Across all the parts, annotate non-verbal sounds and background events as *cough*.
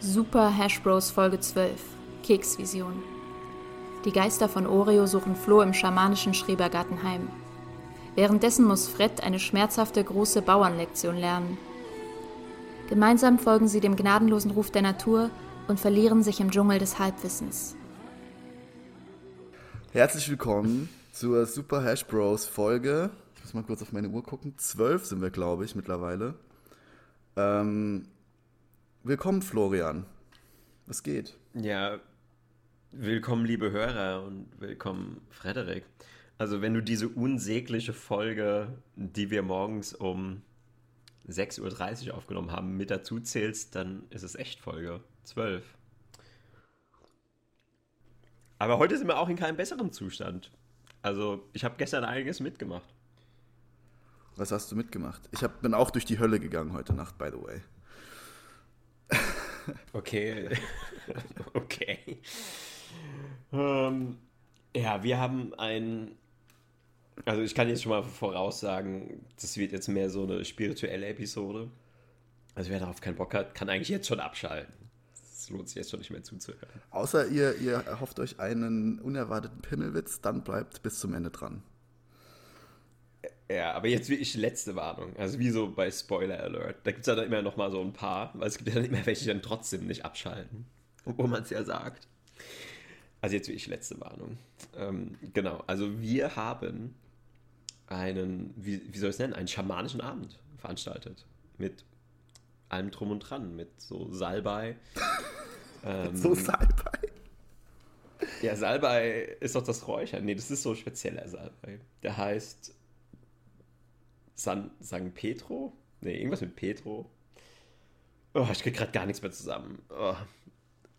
Super Hash Bros Folge 12 Keksvision. Die Geister von Oreo suchen Flo im schamanischen Schrebergarten heim. Währenddessen muss Fred eine schmerzhafte große Bauernlektion lernen. Gemeinsam folgen sie dem gnadenlosen Ruf der Natur und verlieren sich im Dschungel des Halbwissens. Herzlich willkommen zur Super Hash Bros Folge. Ich muss mal kurz auf meine Uhr gucken. Zwölf sind wir, glaube ich, mittlerweile. Ähm, willkommen, Florian. Was geht? Ja, willkommen, liebe Hörer und willkommen, Frederik. Also, wenn du diese unsägliche Folge, die wir morgens um 6.30 Uhr aufgenommen haben, mit dazu zählst, dann ist es echt Folge 12. Aber heute sind wir auch in keinem besseren Zustand. Also, ich habe gestern einiges mitgemacht. Was hast du mitgemacht? Ich hab, bin auch durch die Hölle gegangen heute Nacht, by the way. Okay. *laughs* okay. Ähm, ja, wir haben ein. Also, ich kann jetzt schon mal voraussagen, das wird jetzt mehr so eine spirituelle Episode. Also, wer darauf keinen Bock hat, kann eigentlich jetzt schon abschalten. Es lohnt sich jetzt schon nicht mehr zuzuhören. Außer ihr, ihr erhofft euch einen unerwarteten Pimmelwitz, dann bleibt bis zum Ende dran. Ja, aber jetzt wirklich letzte Warnung. Also wie so bei Spoiler Alert. Da gibt es ja dann immer noch mal so ein paar, weil es gibt ja dann immer welche, die dann trotzdem nicht abschalten. Obwohl man es ja sagt. Also jetzt wirklich letzte Warnung. Ähm, genau, also wir haben einen, wie, wie soll ich es nennen, einen schamanischen Abend veranstaltet. Mit allem drum und dran. Mit so Salbei. *laughs* ähm, so Salbei? Ja, Salbei ist doch das Räuchern. Nee, das ist so spezieller Salbei. Der heißt San, San Petro? Ne, irgendwas mit Petro. Oh, ich krieg gerade gar nichts mehr zusammen. Oh.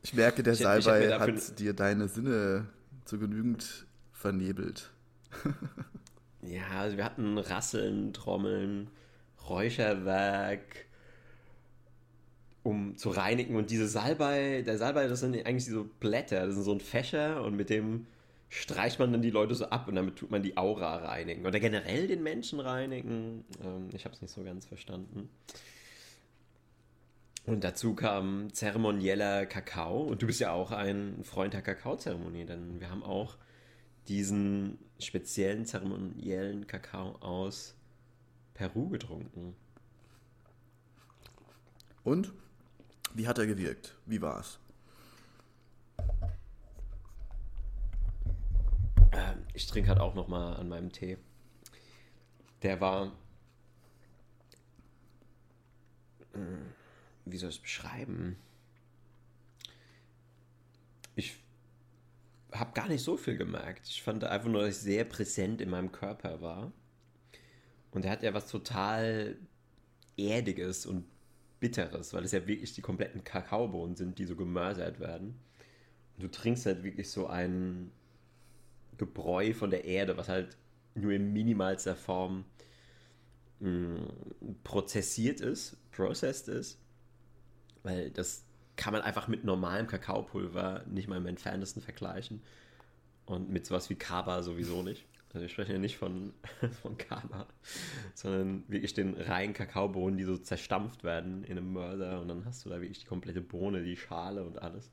Ich merke, der ich, Salbei ich hat dir deine Sinne zu genügend vernebelt. *laughs* ja, also wir hatten Rasseln, Trommeln, Räucherwerk, um zu reinigen. Und diese Salbei, der Salbei, das sind eigentlich so Blätter, das sind so ein Fächer und mit dem streicht man dann die Leute so ab und damit tut man die Aura reinigen. Oder generell den Menschen reinigen. Ähm, ich habe es nicht so ganz verstanden. Und dazu kam zeremonieller Kakao. Und du bist ja auch ein Freund der Kakaozeremonie, denn wir haben auch diesen speziellen zeremoniellen Kakao aus Peru getrunken. Und? Wie hat er gewirkt? Wie war es? Ich trinke halt auch noch mal an meinem Tee. Der war, hm, wie soll ich es beschreiben? Ich habe gar nicht so viel gemerkt. Ich fand einfach nur, dass ich sehr präsent in meinem Körper war. Und er hat ja was total Erdiges und Bitteres, weil es ja wirklich die kompletten Kakaobohnen sind, die so gemörsert werden. Und du trinkst halt wirklich so einen Gebräu von der Erde, was halt nur in minimalster Form mm, prozessiert ist, processed ist. Weil das kann man einfach mit normalem Kakaopulver nicht mal im entferntesten vergleichen. Und mit sowas wie Kaba sowieso nicht. Also wir sprechen ja nicht von, *laughs* von Kaba, sondern wirklich den reinen Kakaobohnen, die so zerstampft werden in einem Mörser und dann hast du da wirklich die komplette Bohne, die Schale und alles.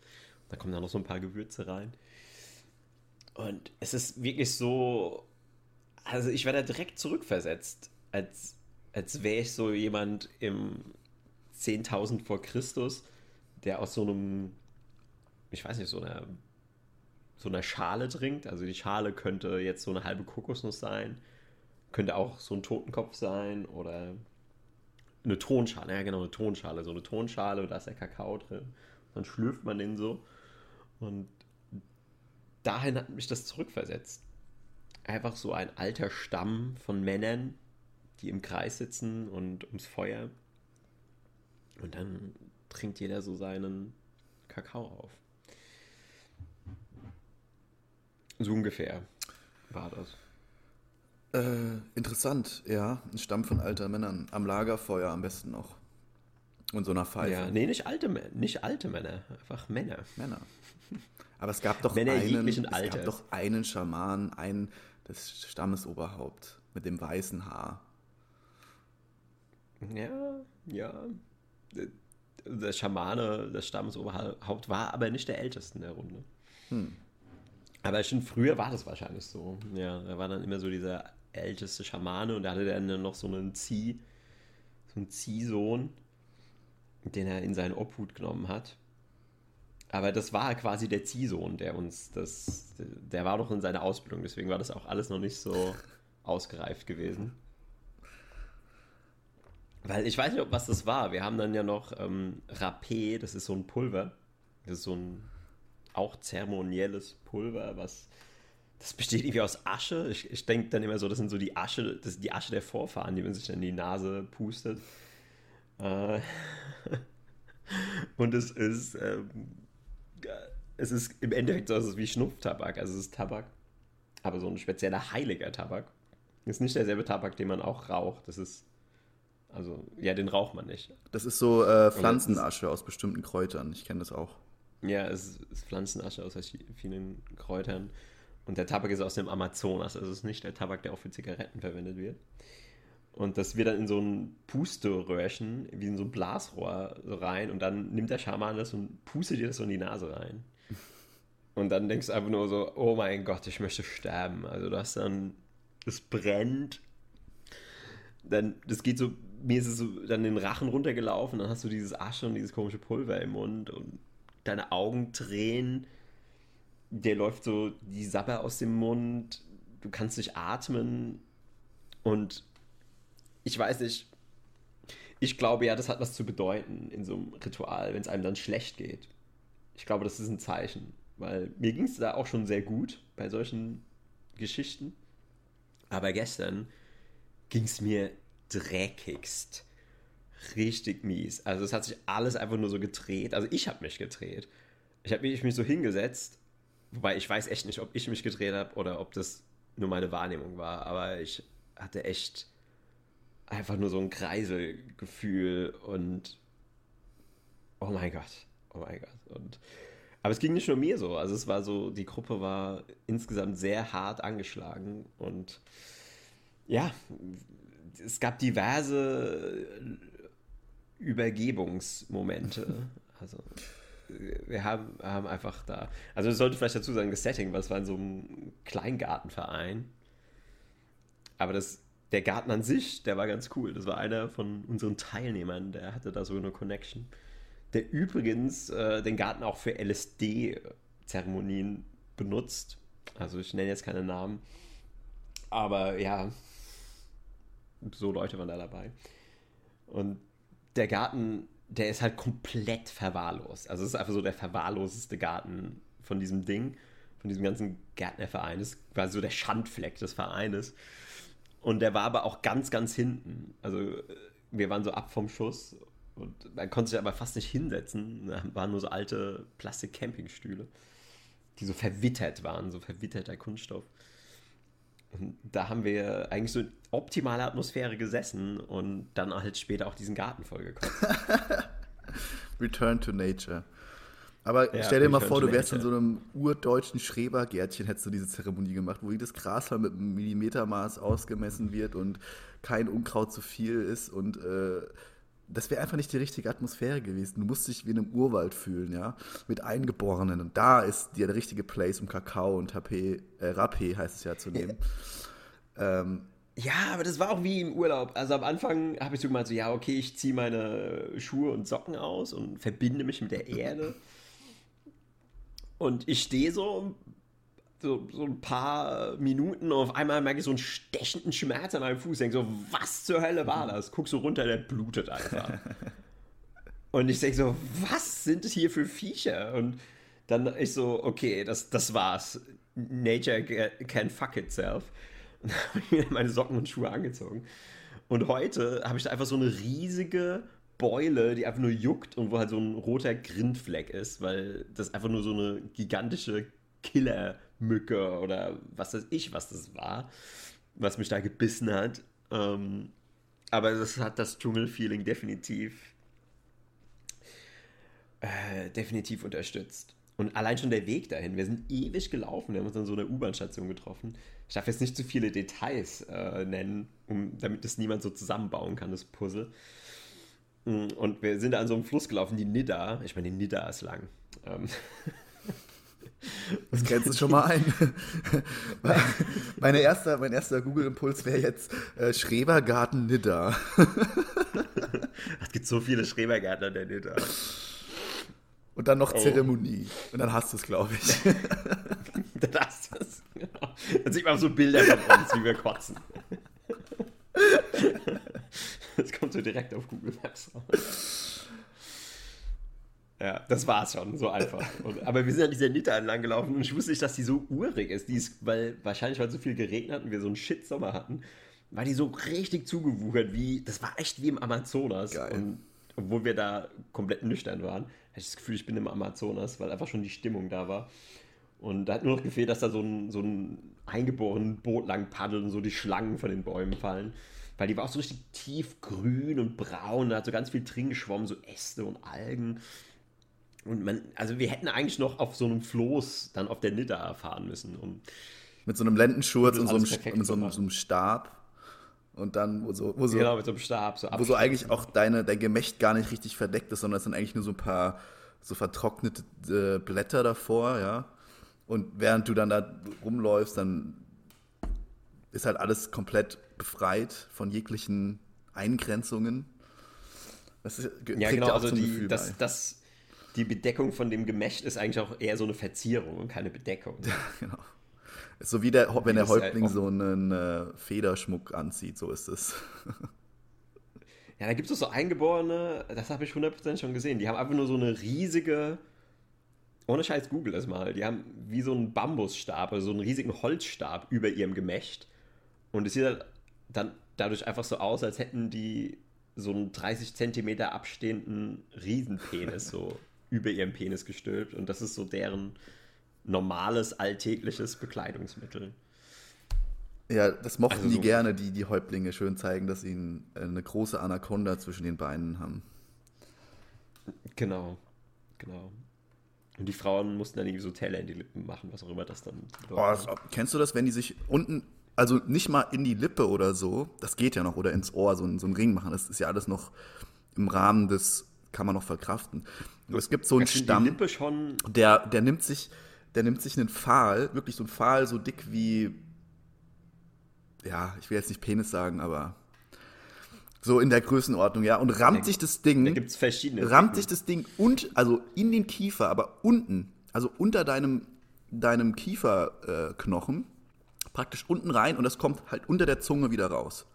Da kommen dann noch so ein paar Gewürze rein. Und es ist wirklich so, also ich werde da direkt zurückversetzt, als, als wäre ich so jemand im 10.000 vor Christus, der aus so einem, ich weiß nicht, so einer, so einer Schale trinkt. Also die Schale könnte jetzt so eine halbe Kokosnuss sein, könnte auch so ein Totenkopf sein oder eine Tonschale, ja genau, eine Tonschale, so eine Tonschale, da ist der Kakao drin. Dann schlürft man den so und dahin hat mich das zurückversetzt. Einfach so ein alter Stamm von Männern, die im Kreis sitzen und ums Feuer. Und dann trinkt jeder so seinen Kakao auf. So ungefähr war das. Äh, interessant, ja. Ein Stamm von alter Männern. Am Lagerfeuer am besten noch. Und so einer Pfeife. Ja, nee, nicht alte, nicht alte Männer, einfach Männer. Männer. *laughs* Aber es gab doch Männer einen, es gab doch einen Schaman, einen das Stammesoberhaupt mit dem weißen Haar. Ja, ja. der Schamane, das Stammesoberhaupt, war aber nicht der Älteste in der Runde. Hm. Aber schon früher war das wahrscheinlich so. Ja, er war dann immer so dieser älteste Schamane und da hatte dann noch so einen Zieh, so einen Ziehsohn, den er in seinen Obhut genommen hat. Aber das war quasi der Ziehsohn, der uns das, der war noch in seiner Ausbildung, deswegen war das auch alles noch nicht so *laughs* ausgereift gewesen. Weil ich weiß nicht, was das war. Wir haben dann ja noch ähm, Rapé, das ist so ein Pulver. Das ist so ein auch zeremonielles Pulver, was das besteht irgendwie aus Asche. Ich, ich denke dann immer so, das sind so die Asche, das die Asche der Vorfahren, die man sich dann in die Nase pustet. Äh, *laughs* und es ist, ähm, es ist im Endeffekt so, es ist wie Schnupftabak. Also es ist Tabak, aber so ein spezieller heiliger Tabak. Ist nicht derselbe Tabak, den man auch raucht. Das ist, also, ja, den raucht man nicht. Das ist so äh, Pflanzenasche aus bestimmten Kräutern. Ich kenne das auch. Ja, es ist Pflanzenasche aus vielen Kräutern. Und der Tabak ist aus dem Amazonas, also es ist nicht der Tabak, der auch für Zigaretten verwendet wird. Und das wird dann in so ein Pusteröhrchen, wie in so ein Blasrohr rein und dann nimmt der Schaman das und pustet dir das so in die Nase rein. Und dann denkst du einfach nur so, oh mein Gott, ich möchte sterben. Also du hast dann, es brennt, dann, das geht so, mir ist es so dann den Rachen runtergelaufen, dann hast du dieses Asche und dieses komische Pulver im Mund und deine Augen drehen der läuft so die Sappe aus dem Mund, du kannst nicht atmen und ich weiß nicht, ich glaube ja, das hat was zu bedeuten in so einem Ritual, wenn es einem dann schlecht geht. Ich glaube, das ist ein Zeichen, weil mir ging es da auch schon sehr gut bei solchen Geschichten, aber gestern ging es mir dreckigst. Richtig mies. Also es hat sich alles einfach nur so gedreht. Also ich habe mich gedreht. Ich habe mich, mich so hingesetzt Wobei ich weiß echt nicht, ob ich mich gedreht habe oder ob das nur meine Wahrnehmung war. Aber ich hatte echt einfach nur so ein Kreiselgefühl und oh mein Gott, oh mein Gott. Und, aber es ging nicht nur mir so. Also es war so, die Gruppe war insgesamt sehr hart angeschlagen und ja, es gab diverse Übergebungsmomente. *laughs* Also wir haben, haben einfach da, also ich sollte vielleicht dazu sagen, das Setting, weil es war in so einem Kleingartenverein. Aber das, der Garten an sich, der war ganz cool. Das war einer von unseren Teilnehmern, der hatte da so eine Connection. Der übrigens äh, den Garten auch für LSD-Zeremonien benutzt. Also ich nenne jetzt keine Namen. Aber ja, so Leute waren da dabei. Und der Garten der ist halt komplett verwahrlost. Also es ist einfach so der verwahrloseste Garten von diesem Ding, von diesem ganzen Gärtnerverein. Das ist quasi so der Schandfleck des Vereines. Und der war aber auch ganz, ganz hinten. Also wir waren so ab vom Schuss und man konnte sich aber fast nicht hinsetzen. Da waren nur so alte Plastik-Campingstühle, die so verwittert waren, so verwitterter Kunststoff. Und da haben wir eigentlich so in optimaler Atmosphäre gesessen und dann halt später auch diesen Garten vollgekommen. *laughs* Return to Nature. Aber ja, stell dir mal vor, du wärst in so einem urdeutschen Schrebergärtchen, hättest du diese Zeremonie gemacht, wo jedes Gras mit einem Millimetermaß ausgemessen wird und kein Unkraut zu viel ist und äh, das wäre einfach nicht die richtige Atmosphäre gewesen. Du musst dich wie in einem Urwald fühlen, ja, mit Eingeborenen. Und da ist der richtige Place, um Kakao und Tapé, äh, Rapé heißt es ja zu nehmen. Ja. *laughs* Ähm, ja, aber das war auch wie im Urlaub. Also am Anfang habe ich so gemeint, so, ja, okay, ich ziehe meine Schuhe und Socken aus und verbinde mich mit der Erde. Und ich stehe so so, so ein paar Minuten und auf einmal merke ich so einen stechenden Schmerz an meinem Fuß. Denke so, was zur Hölle war das? Guck so runter, der blutet einfach. *laughs* und ich denke so, was sind das hier für Viecher? Und dann ich so, okay, das, das war's. Nature can fuck itself. Und *laughs* dann habe ich mir meine Socken und Schuhe angezogen. Und heute habe ich da einfach so eine riesige Beule, die einfach nur juckt und wo halt so ein roter Grindfleck ist, weil das einfach nur so eine gigantische Killer- Mücke oder was weiß ich, was das war, was mich da gebissen hat. Ähm, aber das hat das Dschungelfeeling definitiv, äh, definitiv unterstützt. Und allein schon der Weg dahin, wir sind ewig gelaufen, wir haben uns an so einer U-Bahn-Station getroffen. Ich darf jetzt nicht zu viele Details äh, nennen, um, damit das niemand so zusammenbauen kann, das Puzzle. Mm, und wir sind an so einem Fluss gelaufen, die Nidda. Ich meine, die Nidda ist lang. Ähm. Das grenzt es schon mal ein. *laughs* Meine erster, mein erster Google-Impuls wäre jetzt äh, Schrebergarten Nidda. *laughs* Es gibt so viele Schrebergärtner der Nidda. Und dann noch oh. Zeremonie. Und dann hast du es, glaube ich. *laughs* dann hast du es. Genau. Dann sieht man so Bilder von uns, wie wir kotzen. *laughs* Das kommt so direkt auf Google Maps raus. Ja, das war's schon, so einfach. Und, aber wir sind an dieser Nita entlang gelaufen und ich wusste nicht, dass die so urig ist. Die ist, weil wahrscheinlich, weil so viel geregnet hat und wir so einen Shit-Sommer hatten, war die so richtig zugewuchert, wie, das war echt wie im Amazonas. Geil. Und obwohl wir da komplett nüchtern waren, hatte ich das Gefühl, ich bin im Amazonas, weil einfach schon die Stimmung da war. Und da hat nur noch gefehlt, dass da so ein, so ein eingeborenes Boot lang paddelt und so die Schlangen von den Bäumen fallen. Weil die war auch so richtig tiefgrün und braun, da hat so ganz viel drin geschwommen, so Äste und Algen. Und man, also wir hätten eigentlich noch auf so einem Floß dann auf der Nidda fahren müssen. Um mit so einem Lendenschurz und so einem, mit so einem, so einem Stab. Und dann, wo so, wo so, genau, mit so einem Stab, so wo so eigentlich auch deine, dein Gemächt gar nicht richtig verdeckt ist, sondern es sind eigentlich nur so ein paar so vertrocknete äh, Blätter davor, ja. Und während du dann da rumläufst, dann ist halt alles komplett befreit von jeglichen Eingrenzungen. Das ist, ja, genau, also die, das, das, die Bedeckung von dem Gemächt ist eigentlich auch eher so eine Verzierung und keine Bedeckung. *laughs* Ja, genau. So wie der, wenn der Häuptling halt so einen äh, Federschmuck anzieht, so ist es. *laughs* ja, da gibt es so Eingeborene, das habe ich 100% schon gesehen, die haben einfach nur so eine riesige, ohne Scheiß Google das mal, die haben wie so einen Bambusstab, also so einen riesigen Holzstab über ihrem Gemächt. Und es sieht halt dann dadurch einfach so aus, als hätten die so einen 30 Zentimeter abstehenden Riesenpenis so *laughs* über ihrem Penis gestülpt. Und das ist so deren normales, alltägliches Bekleidungsmittel. Ja, das mochten also so die gerne, die, die Häuptlinge schön zeigen, dass sie eine große Anaconda zwischen den Beinen haben. Genau, genau. Und die Frauen mussten dann irgendwie so Teller in die Lippen machen, was auch immer das dann. Oh, kennst du das, wenn die sich unten, also nicht mal in die Lippe oder so, das geht ja noch, oder ins Ohr, so, so einen Ring machen, das ist ja alles noch im Rahmen des, kann man noch verkraften. Es gibt so einen Stamm, der, der nimmt sich, der nimmt sich einen Pfahl, wirklich so einen Pfahl so dick wie, ja, ich will jetzt nicht Penis sagen, aber so in der Größenordnung, ja, und rammt da, sich das Ding, da gibt's verschiedene rammt Typen. sich das Ding und, also in den Kiefer, aber unten, also unter deinem, deinem Kieferknochen, äh, praktisch unten rein und das kommt halt unter der Zunge wieder raus.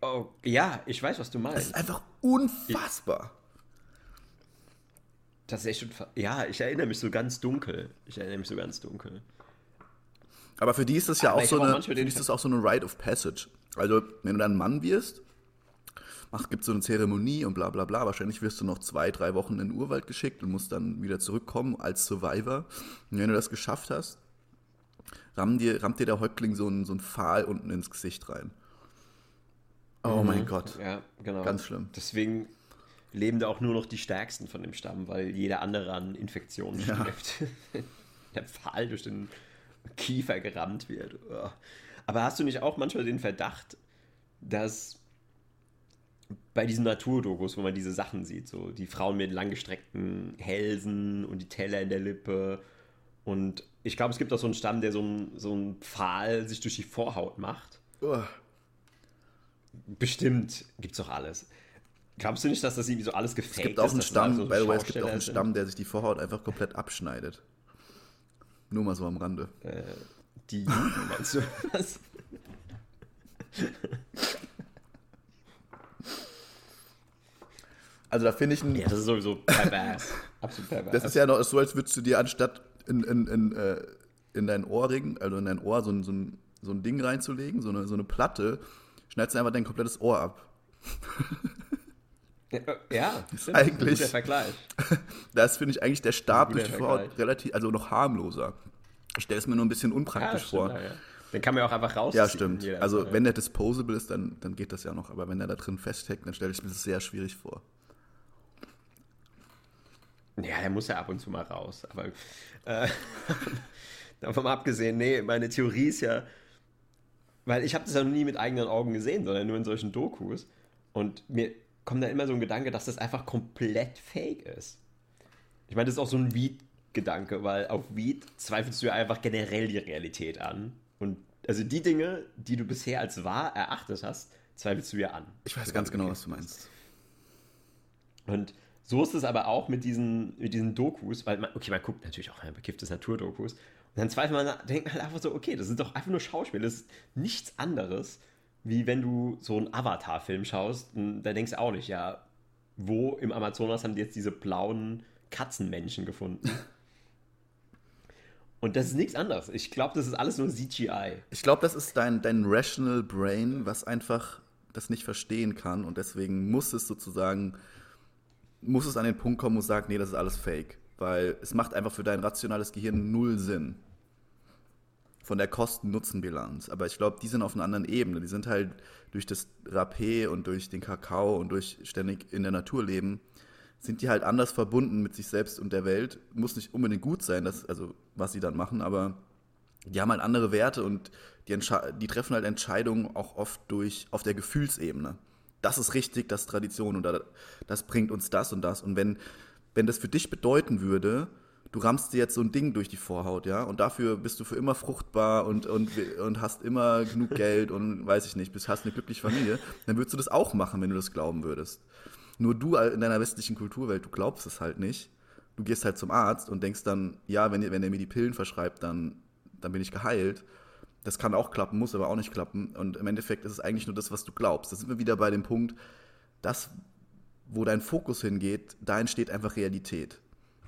Oh, ja, ich weiß, was du meinst. Das ist einfach unfassbar. Das ist echt schon. Ja, ich erinnere mich so ganz dunkel. Ich erinnere mich so ganz dunkel. Aber für die ist das ja auch so, eine, ist das auch so eine Rite of Passage. Also, wenn du dann Mann wirst, gibt es so eine Zeremonie und bla bla bla. Wahrscheinlich wirst du noch zwei, drei Wochen in den Urwald geschickt und musst dann wieder zurückkommen als Survivor. Und wenn du das geschafft hast, rammt dir, rammt dir der Häuptling so einen, so einen Pfahl unten ins Gesicht rein. Oh mhm. mein Gott. Ja, genau. Ganz schlimm. Deswegen leben da auch nur noch die Stärksten von dem Stamm, weil jeder andere an Infektionen ja. stirbt. *laughs* der Pfahl durch den Kiefer gerammt wird. Aber hast du nicht auch manchmal den Verdacht, dass bei diesen Naturdokus, wo man diese Sachen sieht, so die Frauen mit langgestreckten Hälsen und die Teller in der Lippe und ich glaube, es gibt auch so einen Stamm, der so einen, so einen Pfahl sich durch die Vorhaut macht. Oh. Bestimmt gibt es doch alles. Glaubst du nicht, dass das irgendwie so alles ist? Es gibt auch einen Stamm, so by the way, es gibt auch einen Stamm, der sich die Vorhaut einfach komplett abschneidet. Nur mal so am Rande. Äh, die Juden, *laughs* meinst du? Was? Also da finde ich ein. Ja, das ist sowieso pervers. Absolut pervers. Das ist ja noch so, als würdest du dir anstatt in, in, in, äh, in dein Ohrring, also in dein Ohr, so ein, so ein, so ein Ding reinzulegen, so eine, so eine Platte, schneidest du einfach dein komplettes Ohr ab. Ja, das ist eigentlich. Der Vergleich. Das finde ich eigentlich der Stab durch die Vorhaut relativ, also noch harmloser. Ich stelle es mir nur ein bisschen unpraktisch ja, vor. Ja, ja. Den kann man ja auch einfach raus. Ja, stimmt. Also wenn der disposable ist, dann, dann geht das ja noch. Aber wenn er da drin festhängt, dann stelle ich mir das sehr schwierig vor. Ja, der muss ja ab und zu mal raus. Aber äh, *laughs* davon abgesehen, nee, meine Theorie ist ja, weil ich habe das ja noch nie mit eigenen Augen gesehen, sondern nur in solchen Dokus. Und mir kommt da immer so ein Gedanke, dass das einfach komplett fake ist. Ich meine, das ist auch so ein Weed-Gedanke, weil auf Weed zweifelst du ja einfach generell die Realität an. Und also die Dinge, die du bisher als wahr erachtet hast, zweifelst du ja an. Ich weiß ganz genau, was du meinst. Und so ist es aber auch mit diesen, mit diesen Dokus, weil man, okay, man guckt natürlich auch bekifftes Naturdokus. Und dann zweifelt man, denkt man einfach so, okay, das sind doch einfach nur Schauspiel, das ist nichts anderes, wie wenn du so einen Avatar-Film schaust. da denkst du auch nicht, ja, wo im Amazonas haben die jetzt diese blauen Katzenmenschen gefunden? Und das ist nichts anderes. Ich glaube, das ist alles nur CGI. Ich glaube, das ist dein, dein Rational Brain, was einfach das nicht verstehen kann. Und deswegen muss es sozusagen, muss es an den Punkt kommen, wo es sagt, nee, das ist alles Fake. Weil es macht einfach für dein rationales Gehirn null Sinn von der Kosten-Nutzen-Bilanz. Aber ich glaube, die sind auf einer anderen Ebene. Die sind halt durch das Rapé und durch den Kakao und durch ständig in der Natur leben, sind die halt anders verbunden mit sich selbst und der Welt. Muss nicht unbedingt gut sein, das, also was sie dann machen, aber die haben halt andere Werte und die, die treffen halt Entscheidungen auch oft durch auf der Gefühlsebene. Das ist richtig, das ist Tradition und das bringt uns das und das. Und wenn, wenn das für dich bedeuten würde, du rammst dir jetzt so ein Ding durch die Vorhaut, ja, und dafür bist du für immer fruchtbar und, und, und hast immer genug *laughs* Geld und weiß ich nicht, bist, hast eine glückliche Familie, dann würdest du das auch machen, wenn du das glauben würdest. Nur du in deiner westlichen Kulturwelt, du glaubst es halt nicht. Du gehst halt zum Arzt und denkst dann, ja, wenn, wenn er mir die Pillen verschreibt, dann, dann bin ich geheilt. Das kann auch klappen, muss aber auch nicht klappen. Und im Endeffekt ist es eigentlich nur das, was du glaubst. Da sind wir wieder bei dem Punkt, das, wo dein Fokus hingeht, da entsteht einfach Realität.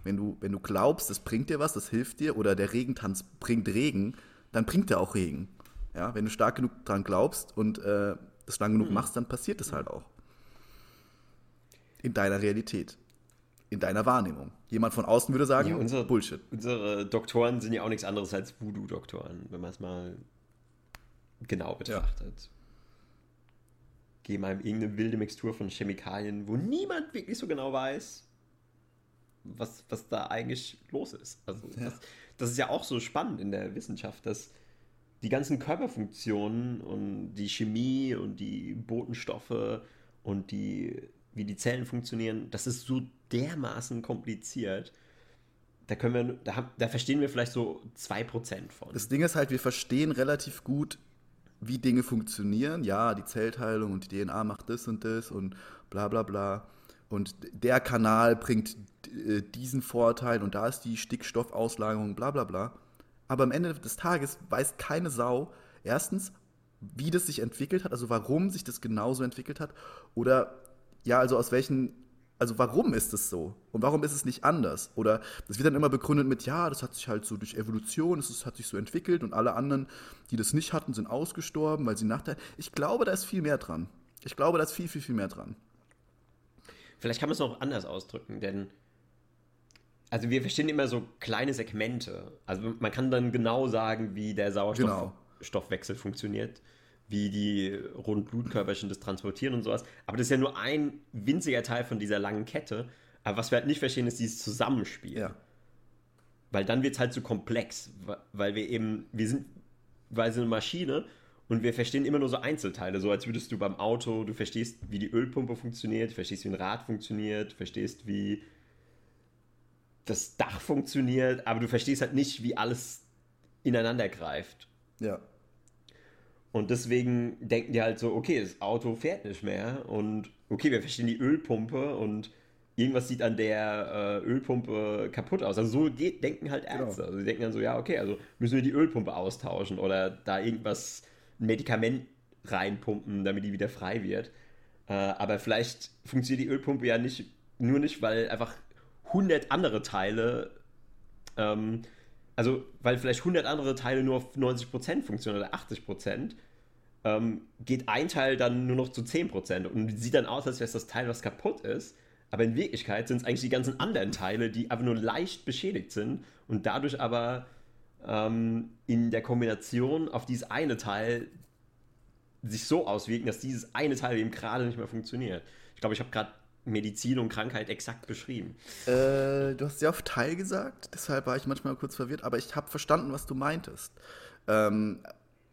Wenn du, wenn du glaubst, das bringt dir was, das hilft dir, oder der Regentanz bringt Regen, dann bringt er auch Regen. Ja, wenn du stark genug dran glaubst und äh, das lang genug mhm. machst, dann passiert es halt auch. In deiner Realität. In deiner Wahrnehmung. Jemand von außen würde sagen, ja, unsere, Bullshit. Unsere Doktoren sind ja auch nichts anderes als Voodoo-Doktoren, wenn man es mal genau betrachtet. Ja. Geben einem irgendeine wilde Mixtur von Chemikalien, wo niemand wirklich so genau weiß, was, was da eigentlich los ist. Also ja. das, das, ist ja auch so spannend in der Wissenschaft, dass die ganzen Körperfunktionen und die Chemie und die Botenstoffe und die, wie die Zellen funktionieren, das ist so dermaßen kompliziert. Da können wir, da, da verstehen wir vielleicht so 2% von. Das Ding ist halt, wir verstehen relativ gut, wie Dinge funktionieren. Ja, die Zellteilung und die DNA macht das und das und bla bla bla und der Kanal bringt äh, diesen Vorteil und da ist die Stickstoffauslagerung, bla bla bla. Aber am Ende des Tages weiß keine Sau, erstens, wie das sich entwickelt hat, also warum sich das genauso entwickelt hat, oder ja, also aus welchen, also warum ist es so und warum ist es nicht anders? Oder das wird dann immer begründet mit, ja, das hat sich halt so durch Evolution, es hat sich so entwickelt und alle anderen, die das nicht hatten, sind ausgestorben, weil sie Nachteile. Ich glaube, da ist viel mehr dran. Ich glaube, da ist viel, viel, viel mehr dran. Vielleicht kann man es noch anders ausdrücken, denn also wir verstehen immer so kleine Segmente. Also man kann dann genau sagen, wie der Sauerstoffwechsel genau. funktioniert, wie die roten Blutkörperchen das transportieren und sowas. Aber das ist ja nur ein winziger Teil von dieser langen Kette. Aber was wir halt nicht verstehen, ist dieses Zusammenspiel. Ja. Weil dann wird es halt so komplex, weil wir eben, wir sind quasi eine Maschine und wir verstehen immer nur so Einzelteile, so als würdest du beim Auto, du verstehst, wie die Ölpumpe funktioniert, du verstehst, wie ein Rad funktioniert, du verstehst, wie das Dach funktioniert, aber du verstehst halt nicht, wie alles ineinander greift. Ja. Und deswegen denken die halt so, okay, das Auto fährt nicht mehr und okay, wir verstehen die Ölpumpe und irgendwas sieht an der äh, Ölpumpe kaputt aus. Also so geht, denken halt genau. Ärzte. Genau. Also sie denken dann so, ja, okay, also müssen wir die Ölpumpe austauschen oder da irgendwas ein Medikament reinpumpen, damit die wieder frei wird. Äh, aber vielleicht funktioniert die Ölpumpe ja nicht nur nicht, weil einfach 100 andere Teile, ähm, also weil vielleicht 100 andere Teile nur auf 90% funktionieren oder 80%, ähm, geht ein Teil dann nur noch zu 10% und sieht dann aus, als wäre es das Teil, was kaputt ist. Aber in Wirklichkeit sind es eigentlich die ganzen anderen Teile, die einfach nur leicht beschädigt sind und dadurch aber ähm, in der Kombination auf dieses eine Teil sich so auswirken, dass dieses eine Teil eben gerade nicht mehr funktioniert. Ich glaube, ich habe gerade Medizin und Krankheit exakt beschrieben. Äh, du hast sehr oft Teil gesagt, deshalb war ich manchmal kurz verwirrt, aber ich habe verstanden, was du meintest. Ähm,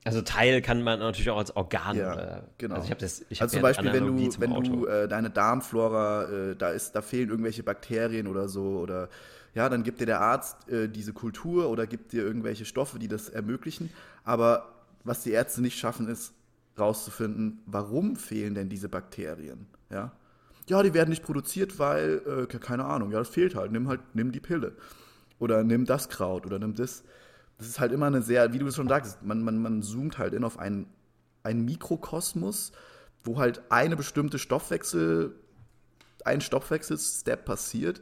Also Teil kann man natürlich auch als Organ. Ja, oder, genau. Also, ich das, also zum ja Beispiel, wenn du, wenn Auto. du äh, deine Darmflora, äh, da ist, da fehlen irgendwelche Bakterien oder so, oder ja, dann gibt dir der Arzt äh, diese Kultur oder gibt dir irgendwelche Stoffe, die das ermöglichen. Aber was die Ärzte nicht schaffen, ist rauszufinden, warum fehlen denn diese Bakterien? Ja, ja die werden nicht produziert, weil, äh, ke- keine Ahnung, ja, das fehlt halt. Nimm halt, nimm die Pille. Oder nimm das Kraut oder nimm das. Das ist halt immer eine sehr, wie du es schon sagst, man, man, man zoomt halt in auf einen, einen Mikrokosmos, wo halt eine bestimmte Stoffwechsel, ein Stoffwechselstep passiert.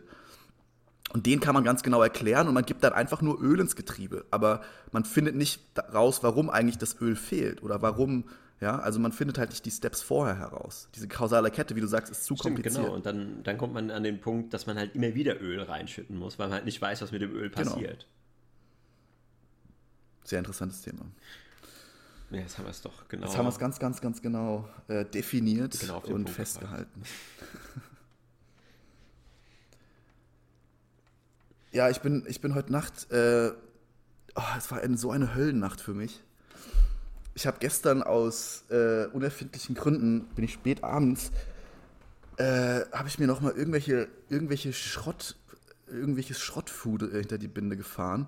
Und den kann man ganz genau erklären und man gibt dann einfach nur Öl ins Getriebe. Aber man findet nicht raus, warum eigentlich das Öl fehlt oder warum, ja, also man findet halt nicht die Steps vorher heraus. Diese kausale Kette, wie du sagst, ist zu Stimmt, kompliziert. genau. Und dann, dann kommt man an den Punkt, dass man halt immer wieder Öl reinschütten muss, weil man halt nicht weiß, was mit dem Öl Genau. passiert. Sehr interessantes Thema. Ja, jetzt haben wir es doch genau. Jetzt haben wir es ganz, ganz, ganz genau äh, definiert Genau und Punkt festgehalten. *laughs* ja, ich bin, ich bin heute Nacht, äh, oh, es war eine, so eine Höllennacht für mich. Ich habe gestern aus äh, unerfindlichen Gründen, bin ich spät abends, äh, habe ich mir noch mal irgendwelche, irgendwelche Schrott, irgendwelches Schrottfood äh, hinter die Binde gefahren.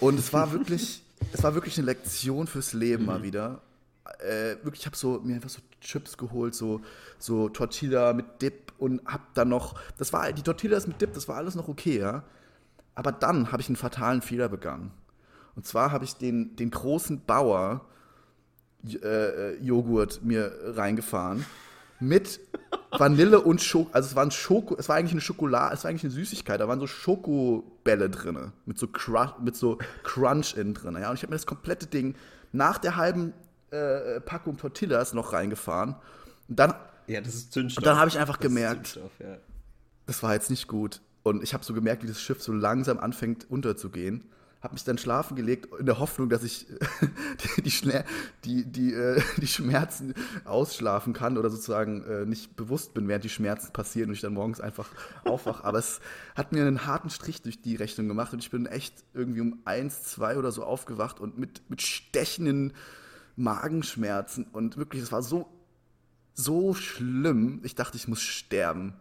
Und es war wirklich, *laughs* es war wirklich eine Lektion fürs Leben mal wieder. Äh, wirklich, ich habe so, mir einfach so Chips geholt, so, so Tortilla mit Dip und hab dann noch, das war, die Tortillas mit Dip, das war alles noch okay, ja. Aber dann habe ich einen fatalen Fehler begangen. Und zwar habe ich den, den großen Bauer J- äh, Joghurt mir reingefahren mit Vanille und Schoko. Also es war ein Schoko, es war eigentlich eine Schokolade, es war eigentlich eine Süßigkeit. Da waren so Schokobälle drin mit so Crunch, mit so Crunch innen drin. Ja, und ich habe mir das komplette Ding nach der halben äh, Packung Tortillas noch reingefahren. Und dann, Ja, das ist Zündstoff. Und dann habe ich einfach Das gemerkt- ja. das war jetzt nicht gut. Und ich habe so gemerkt, wie das Schiff so langsam anfängt unterzugehen. Habe mich dann schlafen gelegt, in der Hoffnung, dass ich *laughs* die, die, die, äh, die Schmerzen ausschlafen kann oder sozusagen äh, nicht bewusst bin, während die Schmerzen passieren und ich dann morgens einfach aufwache. Aber es hat mir einen harten Strich durch die Rechnung gemacht und ich bin echt irgendwie um eins, zwei oder so aufgewacht und mit, mit stechenden Magenschmerzen und wirklich, es war so, so schlimm. Ich dachte, ich muss sterben.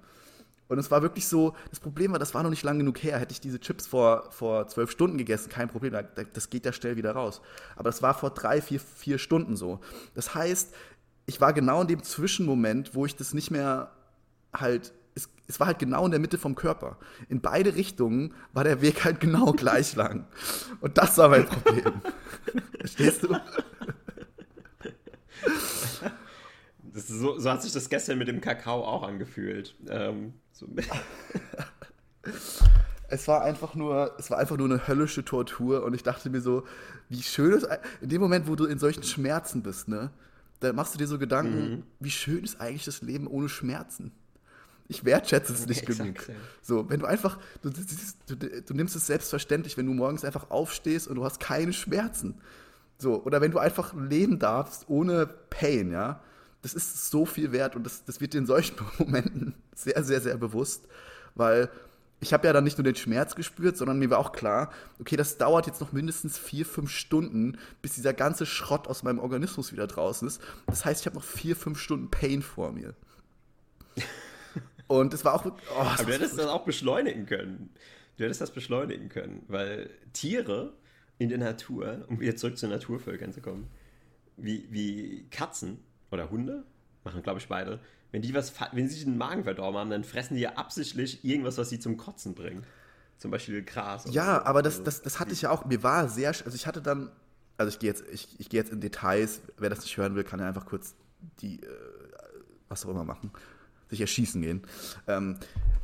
Und es war wirklich so, das Problem war, das war noch nicht lang genug her. Hätte ich diese Chips vor, vor zwölf Stunden gegessen, kein Problem, da- da- das geht ja schnell wieder raus. Aber das war vor drei, vier, vier Stunden so. Das heißt, ich war genau in dem Zwischenmoment, wo ich das nicht mehr halt, es, es war halt genau in der Mitte vom Körper. In beide Richtungen war der Weg halt genau *laughs* gleich lang. Und das war mein Problem. *laughs* Verstehst du? So, so hat sich das gestern mit dem Kakao auch angefühlt. Ähm, so, Es war einfach nur, es war einfach nur eine höllische Tortur und ich dachte mir so, wie schön ist, in dem Moment, wo du in solchen Schmerzen bist, ne, da machst du dir so Gedanken, wie schön ist eigentlich das Leben ohne Schmerzen. Ich wertschätze es nicht *laughs* Exakt, genug. ja. So, wenn du einfach, du, du, du, du nimmst es selbstverständlich, wenn du morgens einfach aufstehst und du hast keine Schmerzen. So, oder wenn du einfach leben darfst ohne Pain, ja. Das ist so viel wert und das, das wird dir in solchen *laughs* Momenten sehr, sehr, sehr bewusst, weil ich habe ja dann nicht nur den Schmerz gespürt, sondern mir war auch klar, okay, das dauert jetzt noch mindestens vier, fünf Stunden, bis dieser ganze Schrott aus meinem Organismus wieder draußen ist. Das heißt, ich habe noch vier, fünf Stunden Pain vor mir. Und es war auch. Oh, Aber du hättest das auch beschleunigen können. Du hättest das beschleunigen können, weil Tiere in der Natur, um wieder zurück zu Naturvölkern zu kommen, wie, wie Katzen oder Hunde, machen glaube ich beide, wenn die was, wenn sie sich den Magen verdorben haben, dann fressen die ja absichtlich irgendwas, was sie zum Kotzen bringt. Zum Beispiel Gras. oder Ja, so. aber das, Also, das, das hatte ich ja auch. Mir war sehr, also ich hatte dann, also ich gehe jetzt, ich, ich gehe jetzt in Details. Wer das nicht hören will, kann ja einfach kurz die, äh, was auch immer machen, sich erschießen gehen. Ähm,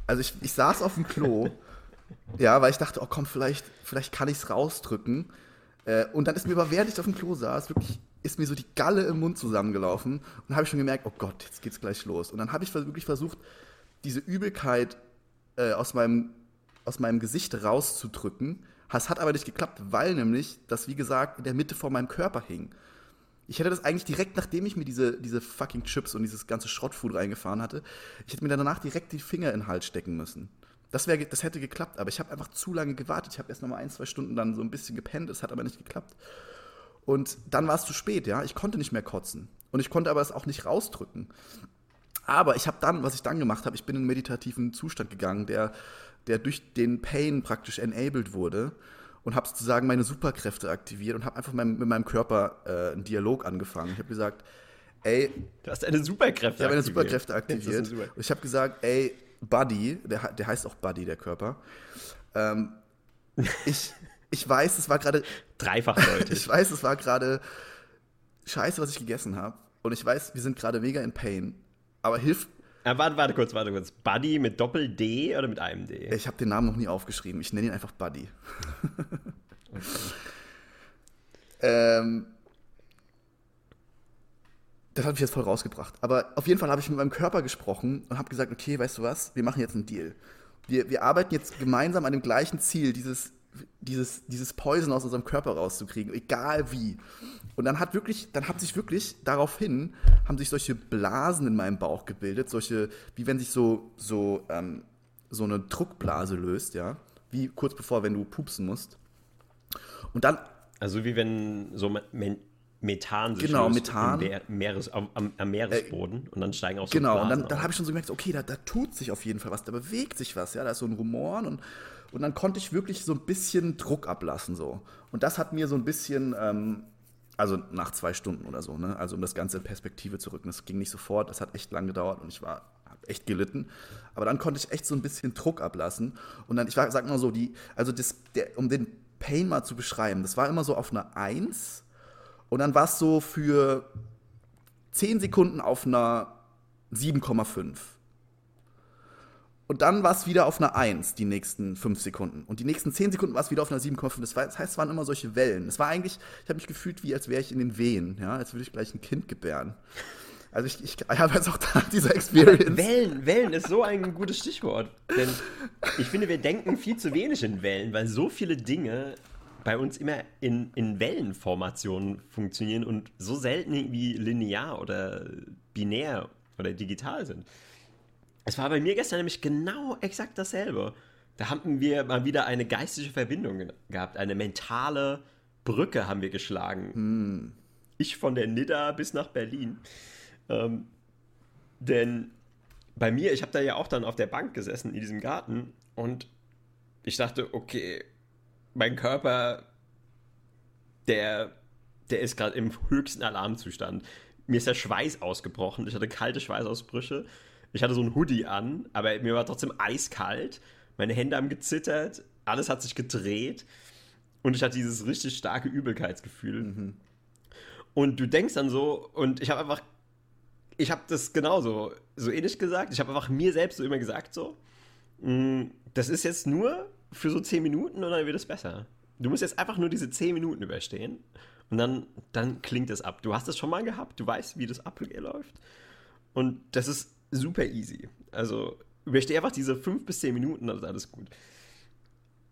also ich, ich saß auf dem Klo, *laughs* ja, weil ich dachte, oh komm, vielleicht, vielleicht kann ich es rausdrücken. Äh, und dann ist mir aber, während ich auf dem Klo saß, wirklich ist mir so die Galle im Mund zusammengelaufen und habe ich schon gemerkt, oh Gott, jetzt geht's gleich los. Und dann habe ich wirklich versucht, diese Übelkeit äh, aus, meinem, aus meinem Gesicht rauszudrücken. Es hat aber nicht geklappt, weil nämlich das, wie gesagt, in der Mitte von meinem Körper hing. Ich hätte das eigentlich direkt, nachdem ich mir diese, diese fucking Chips und dieses ganze Schrottfood reingefahren hatte, ich hätte mir danach direkt die Finger in den Hals stecken müssen. Das, wär, das hätte geklappt, aber ich habe einfach zu lange gewartet. Ich habe erst noch mal ein, zwei Stunden dann so ein bisschen gepennt, es hat aber nicht geklappt. Und dann war es zu spät, ja. Ich konnte nicht mehr kotzen. Und ich konnte aber es auch nicht rausdrücken. Aber ich habe dann, was ich dann gemacht habe, ich bin in einen meditativen Zustand gegangen, der, der durch den Pain praktisch enabled wurde und habe sozusagen meine Superkräfte aktiviert und habe einfach mein, mit meinem Körper äh, einen Dialog angefangen. Ich habe gesagt, ey. Du hast deine Superkräfte aktiviert. Ich habe meine Superkräfte *laughs* aktiviert. Und ich habe gesagt, ey, Buddy, der, der heißt auch Buddy, der Körper. Ähm, ich, ich weiß, es war gerade. Dreifach *laughs* deutlich. ich weiß, es war gerade scheiße, was ich gegessen habe. Und ich weiß, wir sind gerade mega in Pain. Aber hilf. Ja, warte, warte kurz, warte kurz. Buddy mit Doppel-D oder mit einem D? Ich habe den Namen noch nie aufgeschrieben. Ich nenne ihn einfach Buddy. okay. *laughs* ähm, das hat mich jetzt voll rausgebracht. Aber auf jeden Fall habe ich mit meinem Körper gesprochen und habe gesagt, okay, weißt du was, wir machen jetzt einen Deal. Wir, wir arbeiten jetzt gemeinsam an dem gleichen Ziel, dieses, dieses, dieses Poison aus unserem Körper rauszukriegen, egal wie. Und dann hat wirklich, dann hat sich wirklich daraufhin, haben sich solche Blasen in meinem Bauch gebildet, solche, wie wenn sich so, so, ähm, so eine Druckblase löst, ja, wie kurz bevor, wenn du pupsen musst. Und dann. Also wie wenn so Methan sich genau, Methan. Meeres, am, am, Meeresboden äh, und dann steigen auch so Genau, Blasen und dann, dann habe ich schon so gemerkt, okay, da, da tut sich auf jeden Fall was, da bewegt sich was, ja, da ist so ein Rumor und, und dann konnte ich wirklich so ein bisschen Druck ablassen so. Und das hat mir so ein bisschen, ähm, also nach zwei Stunden oder so, ne, also um das Ganze in Perspektive zu rücken. Das ging nicht sofort, das hat echt lang gedauert und ich war echt gelitten. Aber dann konnte ich echt so ein bisschen Druck ablassen. Und dann, ich sag mal so, die, also das, der, um den Pain mal zu beschreiben, das war immer so auf einer Eins und dann war es so für 10 Sekunden auf einer 7,5. Und dann war es wieder auf einer 1, die nächsten 5 Sekunden. Und die nächsten 10 Sekunden war es wieder auf einer 7,5. Das, heißt, es waren immer solche Wellen. Es war eigentlich, ich habe mich gefühlt, wie als wäre ich in den Wehen, ja, als würde ich gleich ein Kind gebären. Also ich, ich, ich habe jetzt auch da *laughs* diese Experience. Aber Wellen, Wellen ist so ein gutes Stichwort. Denn ich finde, wir denken viel zu wenig in Wellen, weil so viele Dinge bei uns immer in, in Wellenformationen funktionieren und so selten irgendwie linear oder binär oder digital sind. Es war bei mir gestern nämlich genau exakt dasselbe. Da haben wir mal wieder eine geistige Verbindung gehabt, eine mentale Brücke haben wir geschlagen. Hm. Ich von der Nidda bis nach Berlin. Ähm, denn bei mir, ich habe da ja auch dann auf der Bank gesessen in diesem Garten und ich dachte, okay, mein Körper, der, der ist gerade im höchsten Alarmzustand. Mir ist der Schweiß ausgebrochen. Ich hatte kalte Schweißausbrüche. Ich hatte so ein Hoodie an, aber mir war trotzdem eiskalt. Meine Hände haben gezittert. Alles hat sich gedreht. Und ich hatte dieses richtig starke Übelkeitsgefühl. Mhm. Und du denkst dann so, und ich habe einfach, ich habe das genauso, so ähnlich gesagt. Ich habe einfach mir selbst so immer gesagt, so, mm, das ist jetzt nur für so 10 Minuten und dann wird es besser. Du musst jetzt einfach nur diese 10 Minuten überstehen und dann, dann klingt es ab. Du hast es schon mal gehabt, du weißt, wie das abläuft. Und das ist super easy. Also übersteh einfach diese 5 bis 10 Minuten, dann ist alles gut.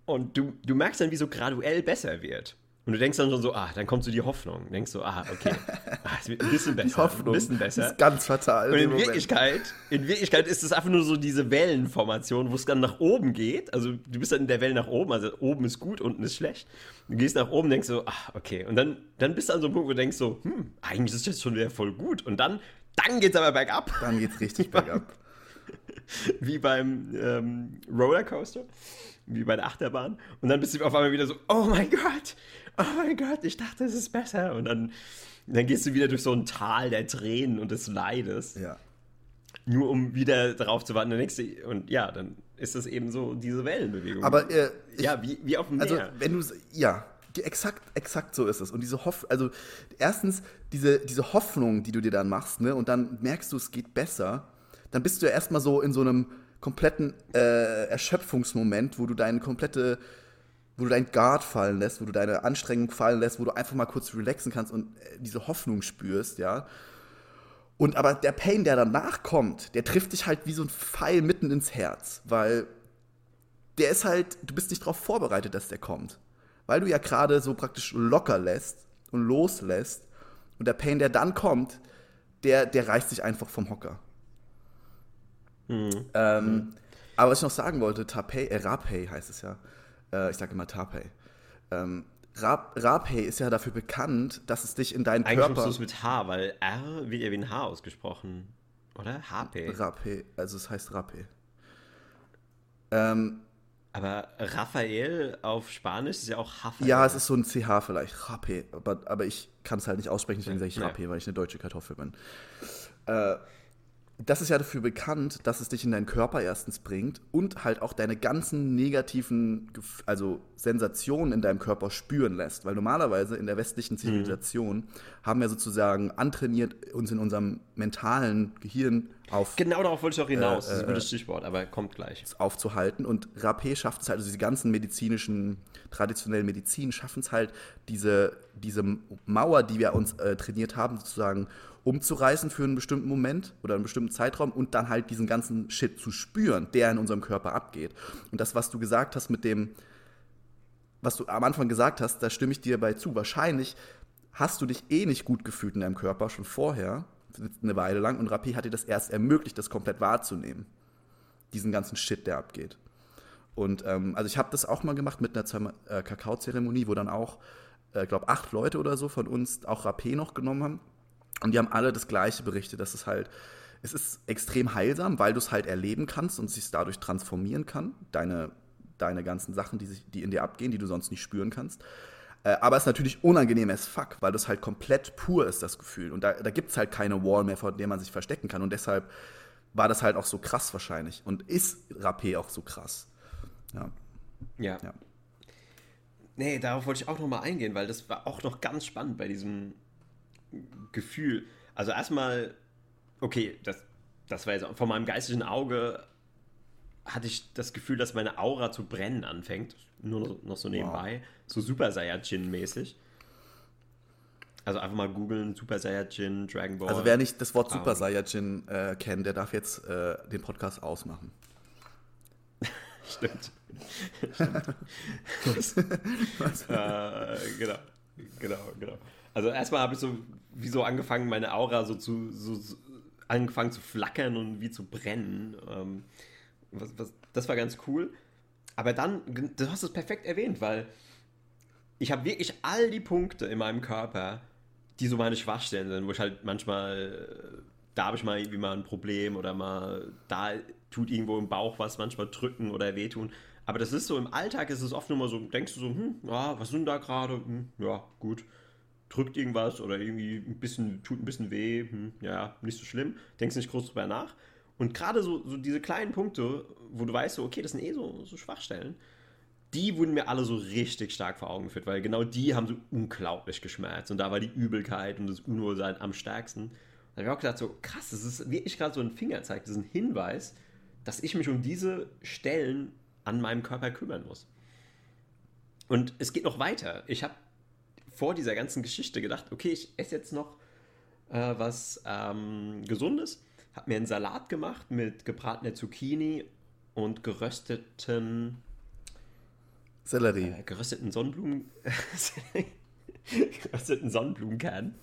Und du, du merkst dann, wie so graduell besser wird. Und du denkst dann schon so, ah, dann kommt so die Hoffnung. Du denkst so, ah, okay, *laughs* ah, es wird ein bisschen besser. Die Hoffnung ein bisschen besser. ist ganz fatal. Und in Wirklichkeit, in Wirklichkeit ist es einfach nur so diese Wellenformation, wo es dann nach oben geht. Also du bist dann in der Welle nach oben, also oben ist gut, unten ist schlecht. Du gehst nach oben, denkst so, ah, okay. Und dann, dann bist du an so einem Punkt, wo du denkst so, hm, eigentlich ist es jetzt schon wieder voll gut. Und dann, dann es aber bergab. Dann geht es richtig *laughs* bergab. Wie beim ähm, Rollercoaster wie bei der Achterbahn. Und dann bist du auf einmal wieder so, oh mein Gott, oh mein Gott, ich dachte, es ist besser. Und dann, dann gehst du wieder durch so ein Tal der Tränen und des Leides. Ja. Nur um wieder darauf zu warten, der nächste. Und ja, dann ist das eben so diese Wellenbewegung. Aber äh, ja, wie, wie auf dem also, Meer. Also, wenn du ja, exakt, exakt so ist es. Und diese Hoffnung, also erstens diese, diese Hoffnung, die du dir dann machst, ne, und dann merkst du, es geht besser, dann bist du ja erstmal so in so einem kompletten äh, Erschöpfungsmoment, wo du deine komplette wo du dein Guard fallen lässt, wo du deine Anstrengung fallen lässt, wo du einfach mal kurz relaxen kannst und äh, diese Hoffnung spürst, ja. Und aber der Pain, der danach kommt, der trifft dich halt wie so ein Pfeil mitten ins Herz, weil der ist halt, du bist nicht darauf vorbereitet, dass der kommt. Weil du ja gerade so praktisch locker lässt und loslässt und der Pain, der dann kommt, der, der reißt sich einfach vom Hocker. Mhm. Ähm, mhm. Aber was ich noch sagen wollte, Tapei, äh, Rapei heißt es ja äh, ich sage immer Tapei. Ähm, Rap, Rapé ist ja dafür bekannt, dass es dich in deinen Eigentlich Körper. musst du es mit H, weil R wird ja wie ein H ausgesprochen. Oder? HP. Rapé, also es heißt Rapé. Ähm, Aber Raphael auf Spanisch ist ja auch Raphael. ja, es ist so ein CH vielleicht, Rapé, aber, aber ich kann es halt nicht aussprechen, deswegen sage ich. Rapé, weil ich eine deutsche Kartoffel bin. Äh, das ist ja dafür bekannt, dass es dich in deinen Körper erstens bringt und halt auch deine ganzen negativen, also Sensationen in deinem Körper spüren lässt. Weil normalerweise in der westlichen Zivilisation haben wir sozusagen antrainiert, uns in unserem mentalen Gehirn auf Genau darauf wollte ich auch hinaus. das ist ein äh, gutes Stichwort, aber kommt gleich. aufzuhalten. Und Rapé schafft es halt, also diese ganzen medizinischen, traditionellen Medizin schaffen es halt, diese, diese Mauer, die wir uns äh, trainiert haben, sozusagen umzureißen für einen bestimmten Moment oder einen bestimmten Zeitraum und dann halt diesen ganzen Shit zu spüren, der in unserem Körper abgeht. Und das, was du gesagt hast mit dem, was du am Anfang gesagt hast, da stimme ich dir bei zu. Wahrscheinlich hast du dich eh nicht gut gefühlt in deinem Körper schon vorher, eine Weile lang, und Rapé hat dir das erst ermöglicht, das komplett wahrzunehmen diesen ganzen Shit, der abgeht. Und ähm, also ich habe das auch mal gemacht mit einer äh, Kakaozeremonie, wo dann auch, äh, glaube acht Leute oder so von uns auch Rapé noch genommen haben. Und die haben alle das Gleiche berichtet, dass es halt, es ist extrem heilsam, weil du es halt erleben kannst und sich dadurch transformieren kann, deine, deine ganzen Sachen, die, sich, die in dir abgehen, die du sonst nicht spüren kannst. Äh, aber es ist natürlich unangenehm as fuck, weil das halt komplett pur ist, das Gefühl. Und da, da gibt es halt keine Wall mehr, vor der man sich verstecken kann. Und deshalb war das halt auch so krass wahrscheinlich. Und ist Rapé auch so krass. Ja. Ja. Ja. Nee, darauf wollte ich auch nochmal eingehen, weil das war auch noch ganz spannend bei diesem Gefühl. Also erstmal, okay, das, das war jetzt von meinem geistigen Auge hatte ich das Gefühl, dass meine Aura zu brennen anfängt. Nur noch, so nebenbei. So Super Saiyajin-mäßig. Also einfach mal googeln, Super Saiyajin, Dragon Ball. Also wer nicht das Wort Super Ähm. Saiyajin äh, kennt, der darf jetzt äh, den Podcast ausmachen. *laughs* Stimmt. *laughs* *laughs* äh, genau. Genau, genau. Also erstmal habe ich so wie so angefangen, meine Aura so zu so, so angefangen zu flackern und wie zu brennen. Ähm, was, was, das war ganz cool. Aber dann, du hast es perfekt erwähnt, weil ich habe wirklich all die Punkte in meinem Körper, die so meine Schwachstellen sind, wo ich halt manchmal, äh, da habe ich mal irgendwie mal ein Problem oder mal, da tut irgendwo im Bauch was, manchmal drücken oder wehtun. Aber das ist so, im Alltag ist es oft nur mal so, denkst du so, hm, ja, was sind da gerade? Hm, ja, gut. Drückt irgendwas oder irgendwie ein bisschen, tut ein bisschen weh, hm, ja, nicht so schlimm. Denkst nicht groß drüber nach. Und gerade so, so diese kleinen Punkte, wo du weißt, so, okay, das sind eh so, so Schwachstellen, die wurden mir alle so richtig stark vor Augen geführt, weil genau die haben so unglaublich geschmerzt. Und da war die Übelkeit und das Unwohlsein am stärksten. Da habe ich auch gedacht, so krass, das ist wirklich gerade so ein Fingerzeig, das ist ein Hinweis, dass ich mich um diese Stellen an meinem Körper kümmern muss. Und es geht noch weiter. Ich habe vor dieser ganzen Geschichte gedacht, okay, ich esse jetzt noch äh, was ähm, Gesundes. Habe mir einen Salat gemacht mit gebratener Zucchini und gerösteten Sellerie. äh, gerösteten Sonnenblumen. *laughs* gerösteten Sonnenblumenkernen.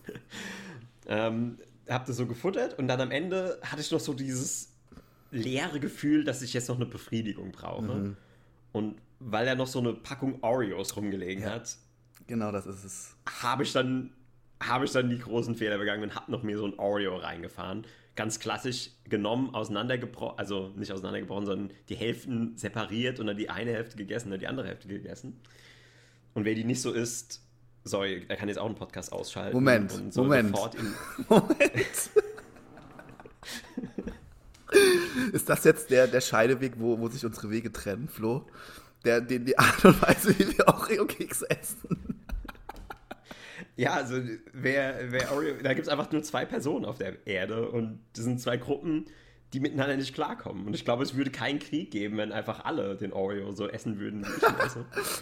ähm, hab das so gefuttert und dann am Ende hatte ich noch so dieses leere Gefühl, dass ich jetzt noch eine Befriedigung brauche. Und weil er noch so eine Packung Oreos rumgelegen hat, Genau, das ist es. habe ich dann habe ich dann die großen Fehler begangen und habe noch mir so ein Oreo reingefahren. Ganz klassisch genommen, auseinandergebrochen, also nicht auseinandergebrochen, sondern die Hälften separiert und dann die eine Hälfte gegessen und dann die andere Hälfte gegessen. Und wer die nicht so isst, sorry, er kann jetzt auch einen Podcast ausschalten. Moment, und Moment. *laughs* Moment. *laughs* ist das jetzt der, der Scheideweg, wo, wo sich unsere Wege trennen, Flo? Der, den, die Art und Weise, wie wir Oreo-Keks essen. Ja, also wer, wer Oreo, da gibt es einfach nur zwei Personen auf der Erde und das sind zwei Gruppen, die miteinander nicht klarkommen. Und ich glaube, es würde keinen Krieg geben, wenn einfach alle den Oreo so essen würden. *laughs*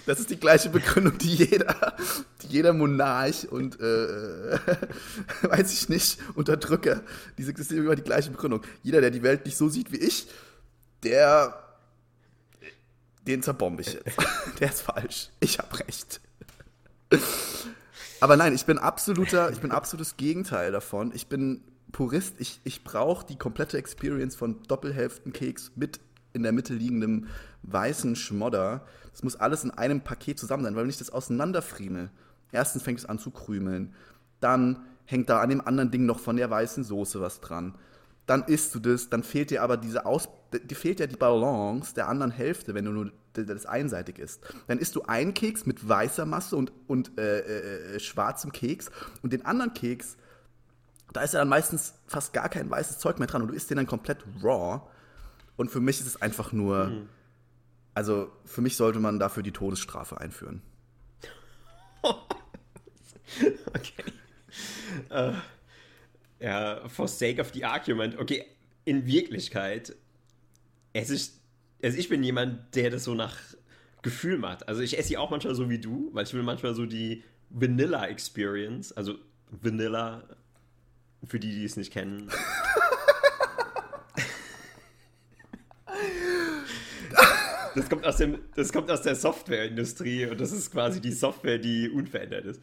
Das ist die gleiche Begründung, die jeder, die jeder Monarch und, äh, *laughs* weiß ich nicht, Unterdrücker, diese ist immer die gleiche Begründung. Jeder, der die Welt nicht so sieht wie ich, der, den zerbombe ich jetzt. *laughs* Der ist falsch. Ich habe recht. Aber nein, ich bin absoluter, ich bin absolutes Gegenteil davon. Ich bin Purist. Ich, ich brauche die komplette Experience von Doppelhälftenkeks mit in der Mitte liegendem weißen Schmodder. Das muss alles in einem Paket zusammen sein, weil wenn ich das auseinanderfriemel, erstens fängt es an zu krümeln, dann hängt da an dem anderen Ding noch von der weißen Soße was dran. Dann isst du das, dann fehlt dir aber diese Aus, dir fehlt ja die Balance der anderen Hälfte, wenn du nur das einseitig isst. Dann isst du einen Keks mit weißer Masse und, und äh, äh, äh, schwarzem Keks und den anderen Keks, da ist ja dann meistens fast gar kein weißes Zeug mehr dran und du isst den dann komplett raw. Und für mich ist es einfach nur, mhm. also für mich sollte man dafür die Todesstrafe einführen. *laughs* okay. Uh, ja, for sake of the argument. Okay, in Wirklichkeit, es ist, also ich bin jemand, der das so nach Gefühl macht. Also ich esse sie auch manchmal so wie du, weil ich will manchmal so die Vanilla Experience, also Vanilla, für die, die es nicht kennen. *laughs* Das kommt aus, dem, das kommt aus der Softwareindustrie und das ist quasi die Software, die unverändert ist.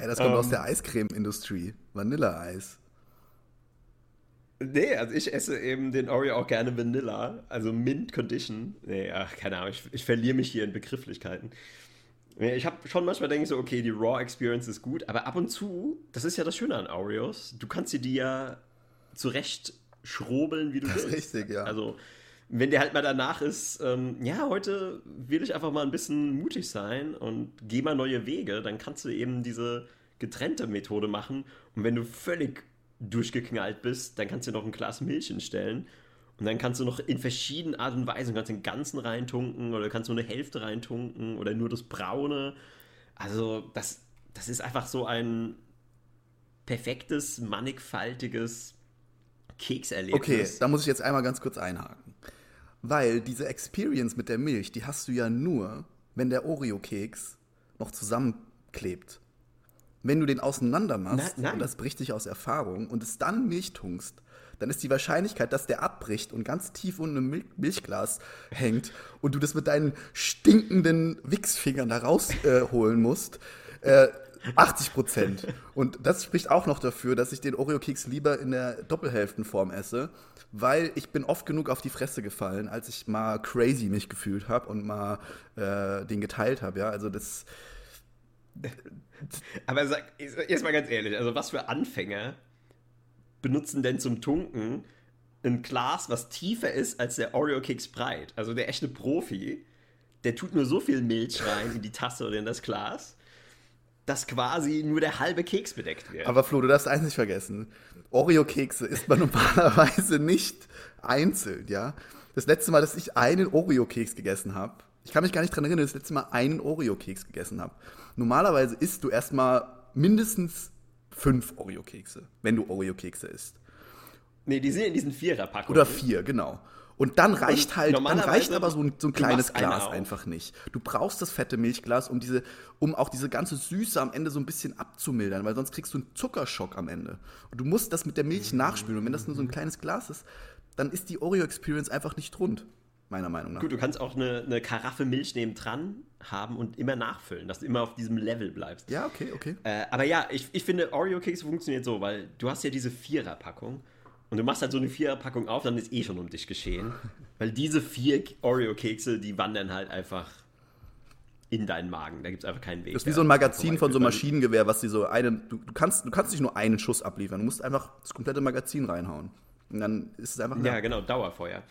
Ja, das kommt um, aus ähm. der Eiscreme-Industrie. Vanilleeis. Nee, also ich esse eben den Oreo auch gerne Vanilla, also Mint Condition. Nee, ach, keine Ahnung, ich, ich verliere mich hier in Begrifflichkeiten. Ich habe schon manchmal denke ich so, okay, die Raw Experience ist gut, aber ab und zu, das ist ja das Schöne an Oreos, du kannst sie dir ja zurecht schrobeln, wie du das willst. Richtig, ja. Also, wenn der halt mal danach ist, ähm, ja, heute will ich einfach mal ein bisschen mutig sein und geh mal neue Wege, dann kannst du eben diese getrennte Methode machen. Und wenn du völlig durchgeknallt bist, dann kannst du noch ein Glas Milch hinstellen. Und dann kannst du noch in verschiedenen Art und Weisen, kannst den ganzen reintunken oder kannst nur eine Hälfte reintunken oder nur das Braune. Also das, das ist einfach so ein perfektes, mannigfaltiges Kekserlebnis. Okay, da muss ich jetzt einmal ganz kurz einhaken. Weil diese Experience mit der Milch, die hast du ja nur, wenn der Oreo-Keks noch zusammenklebt. Wenn du den auseinander machst, und das bricht dich aus Erfahrung, und es dann Milch tunkst, dann ist die Wahrscheinlichkeit, dass der abbricht und ganz tief unten im Mil Milchglas hängt und du das mit deinen stinkenden Wichsfingern da rausholen äh, musst, äh, 80 Prozent. Und das spricht auch noch dafür, dass ich den Oreo-Keks lieber in der Doppelhälftenform esse, weil ich bin oft genug auf die Fresse gefallen, als ich mal crazy mich gefühlt habe und mal äh, den geteilt habe. Ja, also das *laughs* aber sag, jetzt mal ganz ehrlich, also was für Anfänger benutzen denn zum Tunken ein Glas, was tiefer ist als der Oreo-Keks breit? Also der echte Profi, der tut nur so viel Milch rein in die Tasse oder in das Glas, dass quasi nur der halbe Keks bedeckt wird. Aber Flo, du darfst eins nicht vergessen. Oreo-Kekse isst man *laughs* normalerweise nicht einzeln, ja? Das letzte Mal, dass ich einen Oreo-Keks gegessen habe, ich kann mich gar nicht dran erinnern, dass ich das letzte Mal einen Oreo-Keks gegessen habe. Normalerweise isst du erstmal mindestens fünf Oreo-Kekse, wenn du Oreo-Kekse isst. Nee, die sind in diesen Viererpackungen. Oder vier, genau. Und dann reicht halt, dann reicht aber so ein, so ein kleines Glas einfach nicht. Du brauchst das fette Milchglas, um diese, um auch diese ganze Süße am Ende so ein bisschen abzumildern, weil sonst kriegst du einen Zuckerschock am Ende. Und du musst das mit der Milch nachspülen. Und wenn das nur so ein kleines Glas ist, dann ist die Oreo-Experience einfach nicht rund meiner Meinung nach. Gut, du kannst auch eine, eine Karaffe Milch neben dran haben und immer nachfüllen, dass du immer auf diesem Level bleibst. Ja, okay, okay. Äh, aber ja, ich, ich finde, Oreo-Kekse funktioniert so, weil du hast ja diese Vierer-Packung und du machst halt so eine Vierer-Packung auf, dann ist eh schon um dich geschehen. *laughs* weil diese vier Oreo-Kekse, die wandern halt einfach in deinen Magen. Da gibt es einfach keinen Weg. Das ist wie so ein Magazin von so einem Maschinengewehr, was die so einen. Du, du, kannst, du kannst nicht nur einen Schuss abliefern, du musst einfach das komplette Magazin reinhauen. Und dann ist es einfach. Ja, genau, Dauerfeuer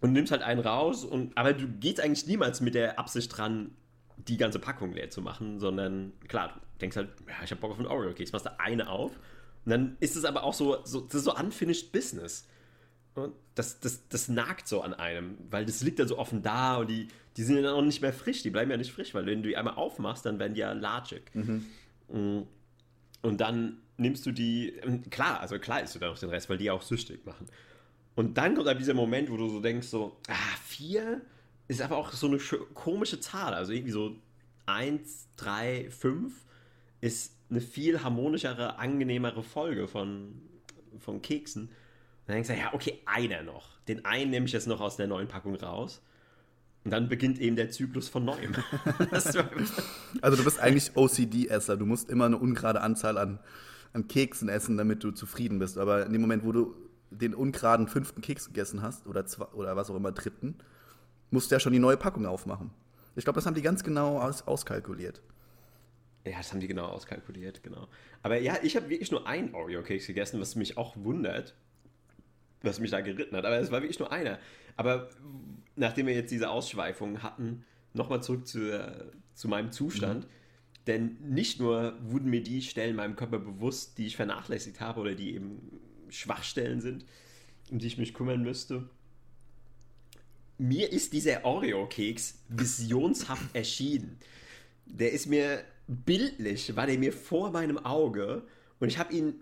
und nimmst halt einen raus und aber du gehst eigentlich niemals mit der Absicht dran, die ganze Packung leer zu machen, sondern klar, du denkst halt, ja, ich hab Bock auf einen Oreo-Keks, machst da eine auf und dann ist es aber auch so, so, das ist so unfinished business. Und das, das, das nagt so an einem, weil das liegt ja so offen da und die, die sind ja dann auch nicht mehr frisch, die bleiben ja nicht frisch, weil wenn du die einmal aufmachst, dann werden die ja latschig. Mhm. Mm. Und dann nimmst du die, klar, also klar isst du dann noch den Rest, weil die auch süchtig machen. Und dann kommt halt dieser Moment, wo du so denkst, so, ah, vier ist aber auch so eine komische Zahl. Also irgendwie so eins, drei, fünf ist eine viel harmonischere, angenehmere Folge von, von Keksen. Und dann denkst du, ja, okay, einer noch. Den einen nehme ich jetzt noch aus der neuen Packung raus. Und dann beginnt eben der Zyklus von neuem. *laughs* also du bist eigentlich OCD-Esser. Du musst immer eine ungerade Anzahl an, an Keksen essen, damit du zufrieden bist. Aber in dem Moment, wo du den ungeraden fünften Keks gegessen hast oder, zwei, oder was auch immer dritten, musst du ja schon die neue Packung aufmachen. Ich glaube, das haben die ganz genau aus, auskalkuliert. Ja, das haben die genau auskalkuliert, genau. Aber ja, ich habe wirklich nur einen Oreo-Keks gegessen, was mich auch wundert, was mich da geritten hat. Aber es war wirklich nur einer. Aber nachdem wir jetzt diese Ausschweifung hatten, nochmal zurück zu, zu meinem Zustand. Mhm. Denn nicht nur wurden mir die Stellen in meinem Körper bewusst, die ich vernachlässigt habe oder die eben Schwachstellen sind, um die ich mich kümmern müsste. Mir ist dieser Oreo-Keks visionshaft *clears throat* erschienen. Der ist mir bildlich, war der mir vor meinem Auge und ich habe ihn,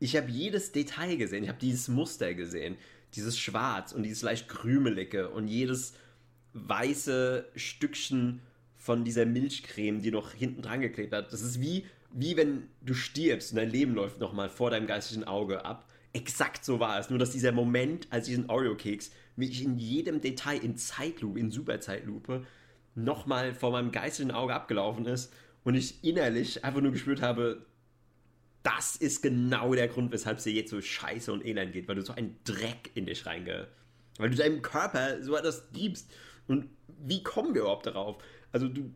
ich habe jedes Detail gesehen, ich habe dieses Muster gesehen, dieses Schwarz und dieses leicht krümelige und jedes weiße Stückchen von dieser Milchcreme, die noch hinten dran geklebt hat. Das ist wie, wie wenn du stirbst und dein Leben läuft nochmal vor deinem geistigen Auge ab. Exakt so war es. Nur, dass dieser Moment, als diesen Oreo-Keks, wie ich in jedem Detail in Zeitlupe, in Superzeitlupe, nochmal vor meinem geistigen Auge abgelaufen ist und ich innerlich einfach nur gespürt habe, das ist genau der Grund, weshalb es dir jetzt so scheiße und elend geht, weil du so einen Dreck in dich reinge... Weil du deinem Körper so etwas gibst. Und wie kommen wir überhaupt darauf? Also du...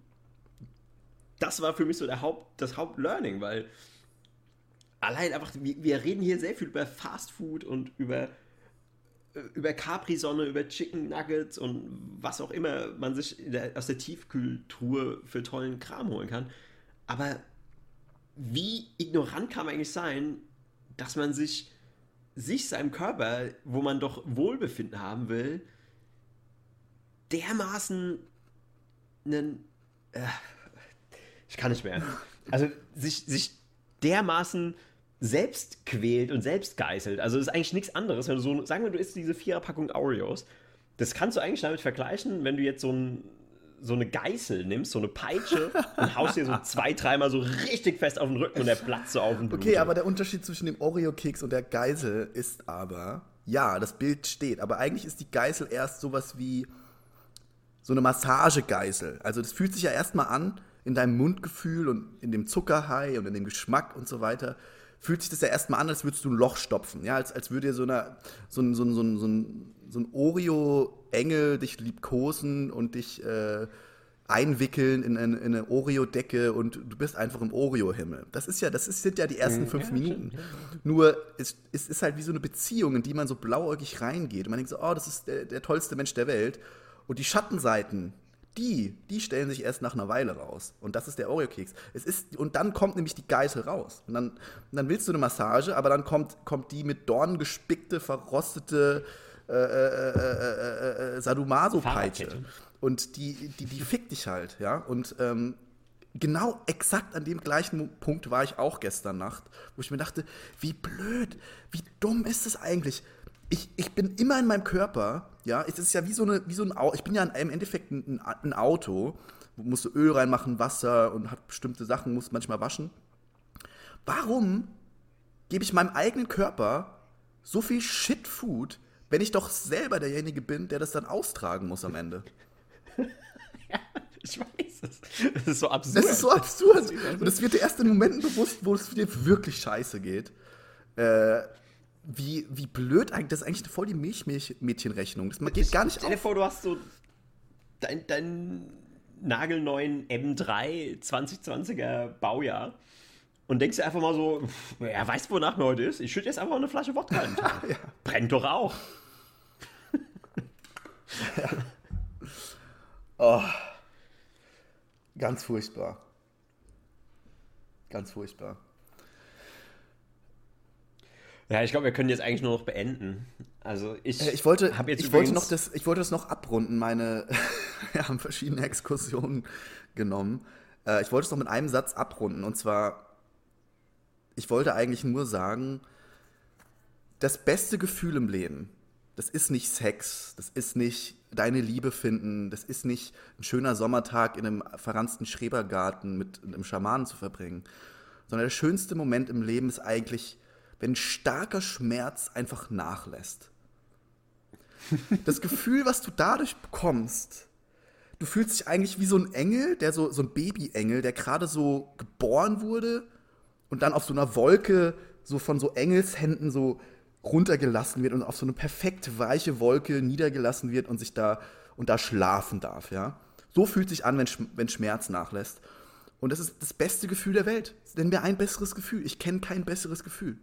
Das war für mich so der Haupt, das Hauptlearning, weil allein einfach, wir, reden hier sehr viel über Fast Food und über über Capri-Sonne, über Chicken Nuggets und was auch immer man sich der, aus der Tiefkühltruhe für tollen Kram holen kann. Aber wie ignorant kann man eigentlich sein, dass man sich, sich seinem Körper, wo man doch Wohlbefinden haben will, dermaßen einen. Äh, ich kann nicht mehr. Also sich, sich dermaßen selbst quält und selbst geißelt. Also das ist eigentlich nichts anderes. Wenn du so, sagen wir, du isst diese Viererpackung Oreos, das kannst du eigentlich damit vergleichen, wenn du jetzt so, ein, so eine Geißel nimmst, so eine Peitsche *laughs* und haust dir so zwei, dreimal so richtig fest auf den Rücken und der platzt so auf den Blut. Okay, aber der Unterschied zwischen dem Oreo-Keks und der Geißel ist aber, ja, das Bild steht, aber eigentlich ist die Geißel erst sowas wie so eine Massagegeißel. Also das fühlt sich ja erstmal an in deinem Mundgefühl und in dem Zuckerhai und in dem Geschmack und so weiter fühlt sich das ja erstmal an, als würdest du ein Loch stopfen. Ja, als, als würde dir so, eine, so ein, so ein, so ein, so ein, so ein Oreo-Engel dich liebkosen und dich äh, einwickeln in eine, in eine Oreo-Decke und du bist einfach im Oreo-Himmel. Das ist ja, das ist, sind ja die ersten fünf ja, Minuten. Ja. Nur es, es ist halt wie so eine Beziehung, in die man so blauäugig reingeht. Und man denkt so, oh, das ist der, der tollste Mensch der Welt. Und die Schattenseiten, die, die stellen sich erst nach einer Weile raus. Und das ist der Oreo-Keks. Es ist, und dann kommt nämlich die Geißel raus. Und dann, und dann willst du eine Massage, aber dann kommt, kommt die mit Dornen gespickte, verrostete äh, äh, äh, äh Sadomaso-Peitsche. Und die, die, die fickt dich halt, ja. Und ähm, genau exakt an dem gleichen Punkt war ich auch gestern Nacht, wo ich mir dachte, wie blöd, wie dumm ist es eigentlich? Ich, ich bin immer in meinem Körper, ja, es ist ja wie so, eine, wie so ein Auto, ich bin ja im Endeffekt ein, ein Auto, musst du Öl reinmachen, Wasser und hat bestimmte Sachen, muss manchmal waschen. Warum gebe ich meinem eigenen Körper so viel Shit-Food, wenn ich doch selber derjenige bin, der das dann austragen muss am Ende? *laughs* ja, ich weiß es. Das ist so absurd. Das ist so absurd. Und es wird dir erst in Momenten bewusst, wo es dir wirklich scheiße geht. Äh, wie, wie blöd eigentlich, das ist eigentlich voll die Milchmädchenrechnung. Das geht gar nicht Stell dir vor, du hast so deinen dein nagelneuen M3 2020er Baujahr und denkst dir einfach mal so, er weiß, wonach mir heute ist. Ich schütte jetzt einfach eine Flasche Wodka in *laughs* ja. Brennt doch auch. ja. *laughs* oh. Ganz furchtbar. Ganz furchtbar. Ja, ich glaube, wir können jetzt eigentlich nur noch beenden. Also ich, äh, ich wollte, jetzt ich wollte noch das, ich wollte das noch abrunden. Meine, *laughs* wir haben verschiedene Exkursionen genommen. Äh, ich wollte es noch mit einem Satz abrunden und zwar, ich wollte eigentlich nur sagen, das beste Gefühl im Leben, das ist nicht Sex, das ist nicht deine Liebe finden, das ist nicht ein schöner Sommertag in einem verranzten Schrebergarten mit einem Schamanen zu verbringen, sondern der schönste Moment im Leben ist eigentlich wenn starker Schmerz einfach nachlässt. Das Gefühl, was du dadurch bekommst, du fühlst dich eigentlich wie so ein Engel, der so, so ein Babyengel, der gerade so geboren wurde und dann auf so einer Wolke so von so Engelshänden so runtergelassen wird und auf so eine perfekt weiche Wolke niedergelassen wird und sich da und da schlafen darf, ja. So fühlt sich an, wenn, wenn Schmerz nachlässt. Und das ist das beste Gefühl der Welt. Denn mir ein besseres Gefühl. Ich kenne kein besseres Gefühl.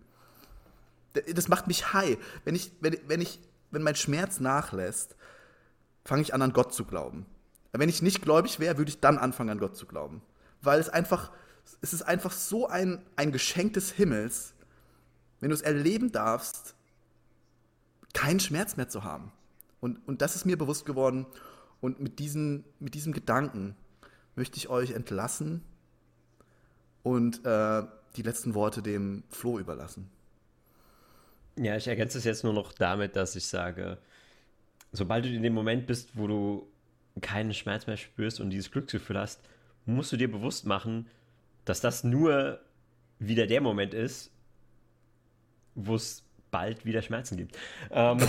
Das macht mich high. Wenn ich, wenn, wenn ich, wenn mein Schmerz nachlässt, fange ich an, an Gott zu glauben. Wenn ich nicht gläubig wäre, würde ich dann anfangen, an Gott zu glauben. Weil es einfach, es ist einfach so ein, ein Geschenk des Himmels, wenn du es erleben darfst, keinen Schmerz mehr zu haben. Und, und das ist mir bewusst geworden. Und mit, diesen, mit diesem Gedanken möchte ich euch entlassen und äh, die letzten Worte dem Flo überlassen. Ja, ich ergänze es jetzt nur noch damit, dass ich sage, sobald du in dem Moment bist, wo du keinen Schmerz mehr spürst und dieses Glücksgefühl hast, musst du dir bewusst machen, dass das nur wieder der Moment ist, wo es bald wieder Schmerzen gibt. Ähm. *laughs*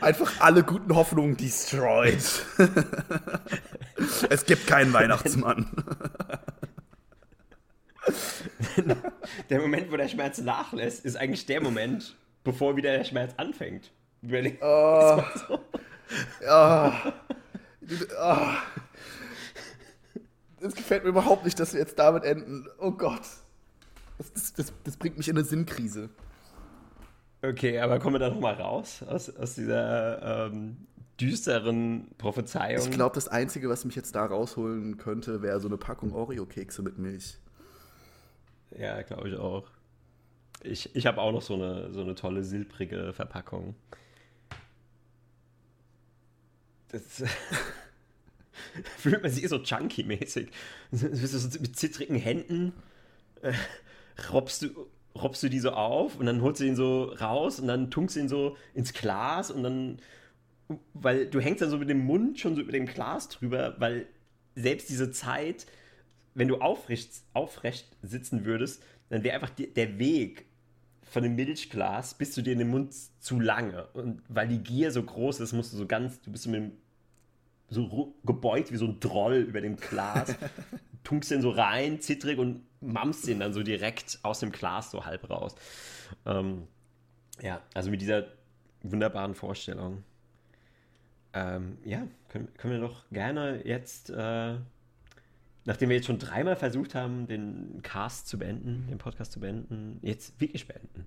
Einfach alle guten Hoffnungen destroyed. *laughs* es gibt keinen Weihnachtsmann. *laughs* *laughs* der Moment, wo der Schmerz nachlässt, ist eigentlich der Moment, bevor wieder der Schmerz anfängt. Überleg oh. so. oh. oh. Es gefällt mir überhaupt nicht, dass wir jetzt damit enden. Oh Gott. Das, das, das bringt mich in eine Sinnkrise. Okay, aber kommen wir da nochmal raus aus, aus dieser ähm, düsteren Prophezeiung? Ich glaube, das Einzige, was mich jetzt da rausholen könnte, wäre so eine Packung Oreo-Kekse mit Milch. Ja, glaube ich auch. Ich, ich habe auch noch so eine, so eine tolle silbrige Verpackung. Das *laughs* fühlt man sich so chunky-mäßig. Mit zittrigen Händen äh, robbst, du, robbst du die so auf und dann holst du ihn so raus und dann tunkst du ihn so ins Glas und dann, weil du hängst dann so mit dem Mund schon so über dem Glas drüber, weil selbst diese Zeit, wenn du aufrecht, aufrecht sitzen würdest, dann wäre einfach die, der Weg von dem Milchglas bis zu dir in den Mund zu lange. Und weil die Gier so groß ist, musst du so ganz, du bist so, mit, so gebeugt wie so ein Droll über dem Glas, *laughs* tunkst den so rein, zittrig und mammst den dann so direkt aus dem Glas so halb raus. Ähm, ja, also mit dieser wunderbaren Vorstellung. Ähm, ja, können, können wir doch gerne jetzt äh, nachdem wir jetzt schon dreimal versucht haben, den Cast zu beenden, den Podcast zu beenden, jetzt wirklich beenden.